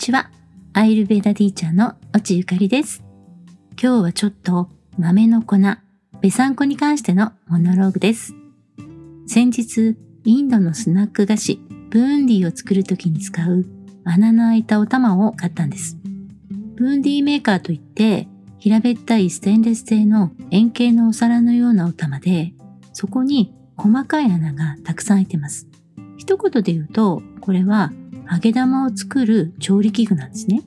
ちは。アイルベーダティーチャーの落ゆかりです。今日はちょっと豆の粉、ベサンコに関してのモノローグです。先日、インドのスナック菓子、ブーンディーを作るときに使う穴の開いたお玉を買ったんです。ブーンディーメーカーといって、平べったいステンレス製の円形のお皿のようなお玉で、そこに細かい穴がたくさん開いてます。一言で言うと、これは揚げ玉を作る調理器具なんですね。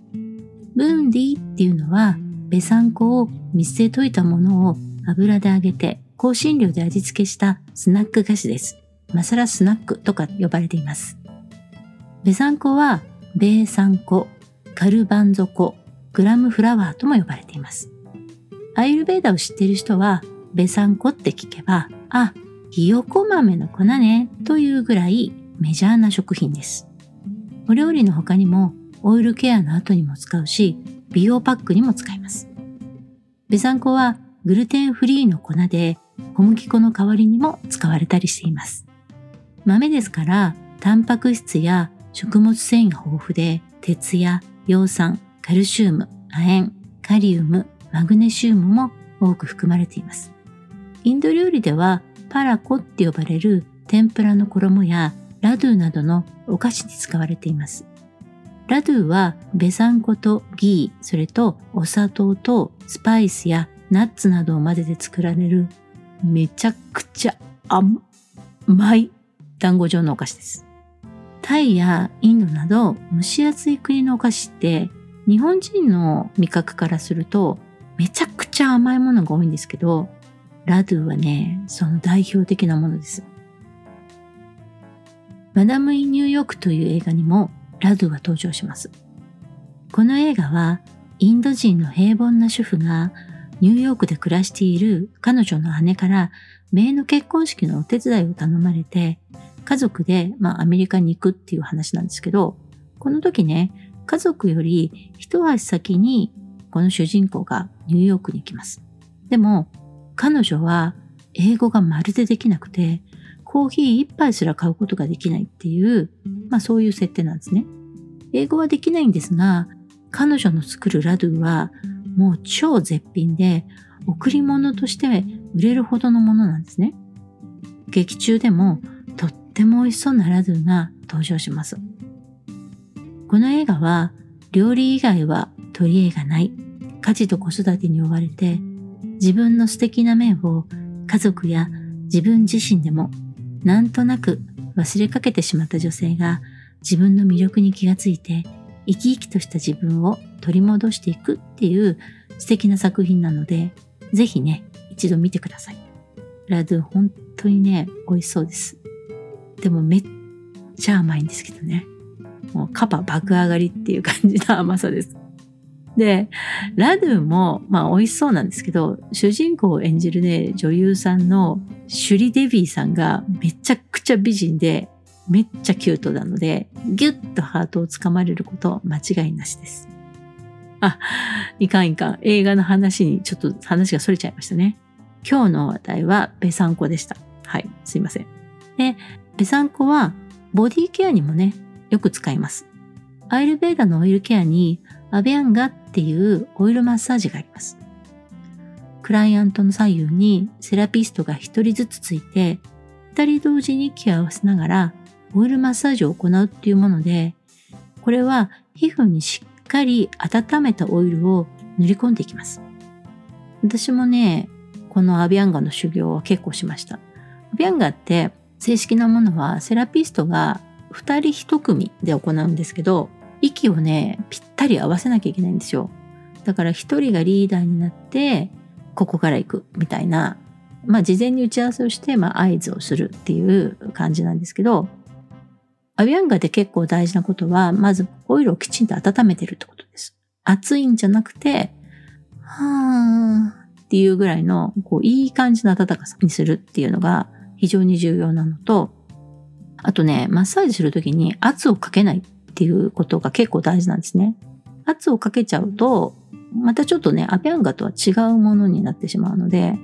ブーンディっていうのは、ベサン粉を水で溶いたものを油で揚げて香辛料で味付けしたスナック菓子です。マサラスナックとか呼ばれています。ベサン粉は、ベーサン粉、カルバンゾ粉、グラムフラワーとも呼ばれています。アイルベーダを知っている人は、ベサン粉って聞けば、あ、ひよこ豆の粉ね、というぐらいメジャーな食品です。お料理の他にもオイルケアの後にも使うし、美容パックにも使います。ベサン粉はグルテンフリーの粉で小麦粉の代わりにも使われたりしています。豆ですからタンパク質や食物繊維が豊富で鉄や葉酸、カルシウム、亜鉛、カリウム、マグネシウムも多く含まれています。インド料理ではパラコって呼ばれる天ぷらの衣やラドゥなどのお菓子に使われています。ラドゥはベサン粉とギー、それとお砂糖とスパイスやナッツなどを混ぜて作られるめちゃくちゃ甘い団子状のお菓子です。タイやインドなど蒸し暑い国のお菓子って日本人の味覚からするとめちゃくちゃ甘いものが多いんですけど、ラドゥはね、その代表的なものです。マダム・イン・ニューヨークという映画にもラドゥは登場します。この映画はインド人の平凡な主婦がニューヨークで暮らしている彼女の姉から姪の結婚式のお手伝いを頼まれて家族で、まあ、アメリカに行くっていう話なんですけどこの時ね家族より一足先にこの主人公がニューヨークに行きます。でも彼女は英語がまるでできなくてコーヒー一杯すら買うことができないっていう、まあそういう設定なんですね。英語はできないんですが、彼女の作るラドゥはもう超絶品で、贈り物として売れるほどのものなんですね。劇中でもとっても美味しそうなラドゥが登場します。この映画は料理以外は取り柄がない家事と子育てに追われて自分の素敵な面を家族や自分自身でもなんとなく忘れかけてしまった女性が自分の魅力に気がついて生き生きとした自分を取り戻していくっていう素敵な作品なので、ぜひね、一度見てください。ラドゥ本当にね、美味しそうです。でもめっちゃ甘いんですけどね。もうカパ爆上がりっていう感じの甘さです。で、ラドゥも、まあ美味しそうなんですけど、主人公を演じるね、女優さんのシュリ・デビーさんがめちゃくちゃ美人で、めっちゃキュートなので、ギュッとハートをつかまれること間違いなしです。あ、いかんいかん。映画の話にちょっと話が逸れちゃいましたね。今日の話題はベサンコでした。はい、すいません。で、ベサンコはボディケアにもね、よく使います。アイルベーダのオイルケアにアベアンガっていうオイルマッサージがあります。クライアントの左右にセラピストが一人ずつついて、二人同時に気を合わせながらオイルマッサージを行うっていうもので、これは皮膚にしっかり温めたオイルを塗り込んでいきます。私もね、このアビアンガの修行は結構しました。アビアンガって正式なものはセラピストが二人一組で行うんですけど、息をね、ぴったり合わせなきゃいけないんですよ。だから一人がリーダーになって、ここから行くみたいな、まあ事前に打ち合わせをして、まあ合図をするっていう感じなんですけど、アビアンガで結構大事なことは、まずオイルをきちんと温めてるってことです。熱いんじゃなくて、はーっていうぐらいの、こう、いい感じの温かさにするっていうのが非常に重要なのと、あとね、マッサージするときに圧をかけないっていうことが結構大事なんですね。圧をかけちゃうと、またちょっとね、アピャンガとは違うものになってしまうので、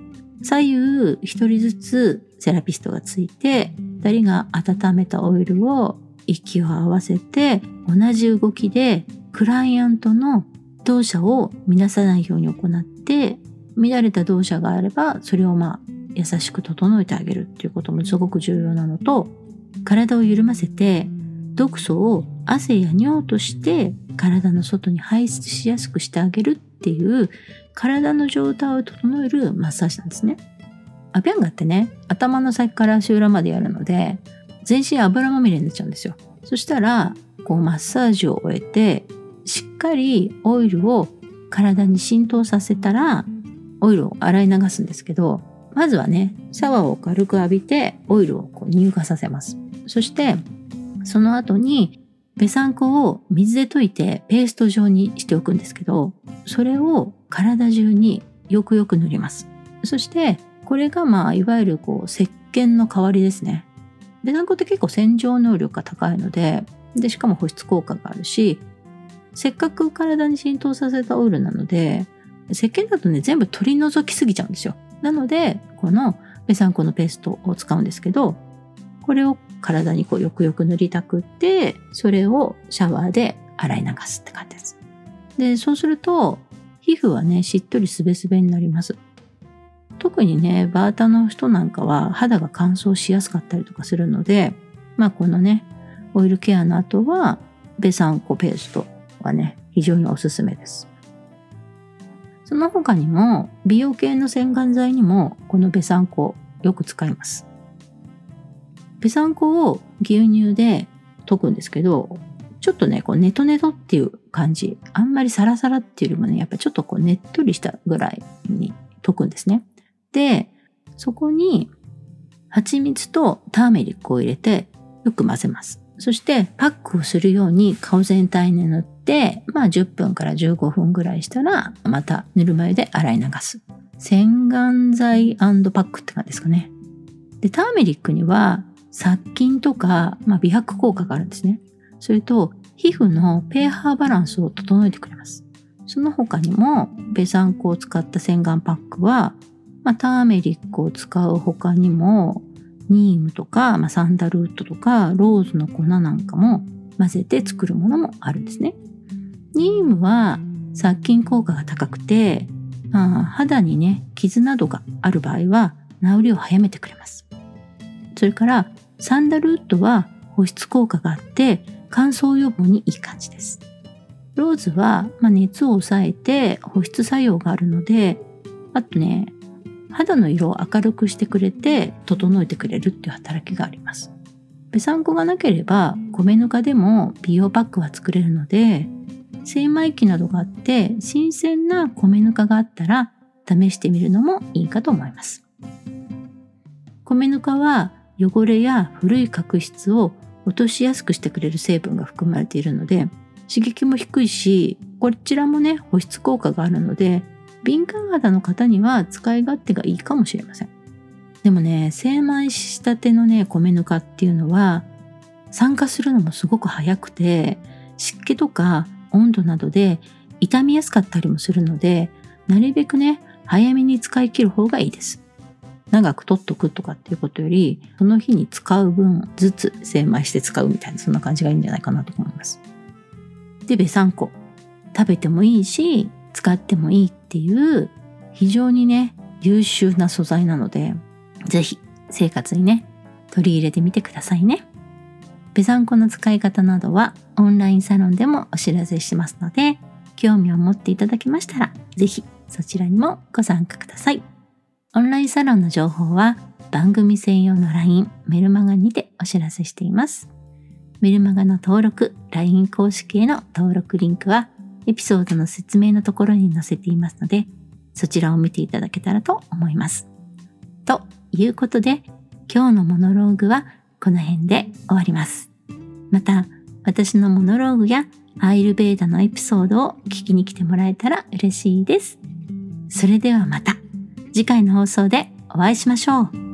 左右一人ずつセラピストがついて、二人が温めたオイルを息を合わせて同じ動きでクライアントの動作を乱さないように行って乱れた動作があればそれをまあ優しく整えてあげるっていうこともすごく重要なのと体を緩ませて毒素を汗や尿として体の外に排出しやすくしてあげるっていう体の状態を整えるマッサージなんですね。アビャンガってね頭の先から足裏までやるので全身油まみれになっちゃうんですよ。そしたらこうマッサージを終えてしっかりオイルを体に浸透させたらオイルを洗い流すんですけどまずはねシャワーを軽く浴びてオイルをこう乳化させますそしてその後にペサンコを水で溶いてペースト状にしておくんですけどそれを体中によくよく塗ります。そしてこれがまあいわゆるこう石鹸の代わりですね。ペサンコって結構洗浄能力が高いのででしかも保湿効果があるしせっかく体に浸透させたオイルなので石鹸だとね全部取り除きすぎちゃうんですよ。なのでこのペサンコのペーストを使うんですけどこれを体にこうよくよく塗りたくってそれをシャワーで洗い流すって感じです。でそうすると皮膚はねしっとりすべすべになります。特にねバータの人なんかは肌が乾燥しやすかったりとかするのでまあこのねオイルケアの後はベサンコペーストはね非常におすすめです。その他にも美容系の洗顔剤にもこのベサンコよく使います。ベサンコを牛乳で溶くんですけどちょっとねこうネトネトっていう感じあんまりサラサラっていうよりもねやっぱちょっとこうねっとりしたぐらいに溶くんですねでそこに蜂蜜とターメリックを入れてよく混ぜますそしてパックをするように顔全体に塗って、まあ10分から15分ぐらいしたら、またぬるま湯で洗い流す。洗顔剤パックって感じですかね。で、ターメリックには殺菌とか、まあ、美白効果があるんですね。それと、皮膚の pH バランスを整えてくれます。その他にも、ペサンコを使った洗顔パックは、まあ、ターメリックを使う他にも、ニームとか、まあ、サンダルウッドとかローズの粉なんかも混ぜて作るものもあるんですね。ニームは殺菌効果が高くて、まあ、肌にね傷などがある場合は治りを早めてくれます。それからサンダルウッドは保湿効果があって乾燥予防にいい感じです。ローズは、ま、熱を抑えて保湿作用があるのであとね肌の色を明るくしてくれて整えてくれるっていう働きがあります。ペサンコがなければ米ぬかでも美容パックは作れるので精米機などがあって新鮮な米ぬかがあったら試してみるのもいいかと思います。米ぬかは汚れや古い角質を落としやすくしてくれる成分が含まれているので刺激も低いしこちらもね保湿効果があるので敏感肌の方には使い勝手がいいかもしれません。でもね、精米したてのね、米ぬかっていうのは、酸化するのもすごく早くて、湿気とか温度などで傷みやすかったりもするので、なるべくね、早めに使い切る方がいいです。長く取っとくとかっていうことより、その日に使う分ずつ精米して使うみたいな、そんな感じがいいんじゃないかなと思います。で、べさんこ。食べてもいいし、使ってもいいっていう非常にね優秀な素材なので是非生活にね取り入れてみてくださいね。ペザンコの使い方などはオンラインサロンでもお知らせしてますので興味を持っていただけましたら是非そちらにもご参加ください。オンラインサロンの情報は番組専用の LINE メルマガにてお知らせしています。メルマガの登録、LINE 公式への登録リンクはエピソードの説明のところに載せていますので、そちらを見ていただけたらと思います。ということで、今日のモノローグはこの辺で終わります。また、私のモノローグやアイルベーダのエピソードを聞きに来てもらえたら嬉しいです。それではまた次回の放送でお会いしましょう。